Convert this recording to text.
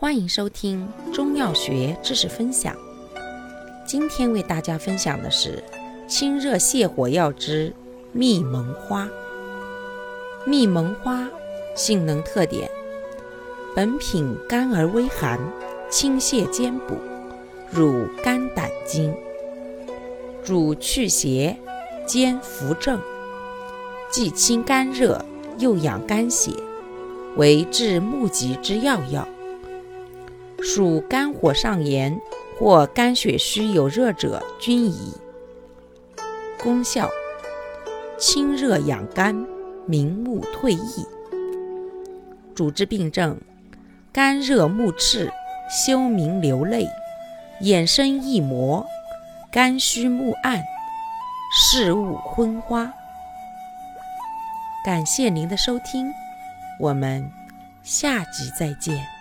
欢迎收听中药学知识分享。今天为大家分享的是清热泻火药之蜜蒙花。蜜蒙花性能特点：本品甘而微寒，清泻兼补，入肝胆经，主祛邪，兼扶正，既清肝热，又养肝血，为治目疾之要药。属肝火上炎或肝血虚有热者均宜。功效：清热养肝，明目退翳。主治病症：肝热目赤、休明流泪、眼生翳膜、肝虚目暗、视物昏花。感谢您的收听，我们下集再见。